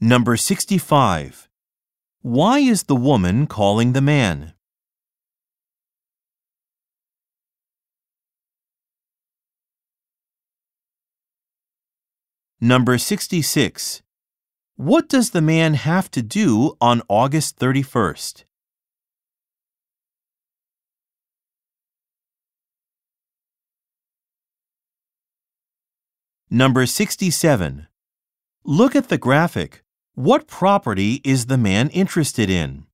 Number 65. Why is the woman calling the man? Number 66. What does the man have to do on August 31st? Number 67. Look at the graphic. What property is the man interested in?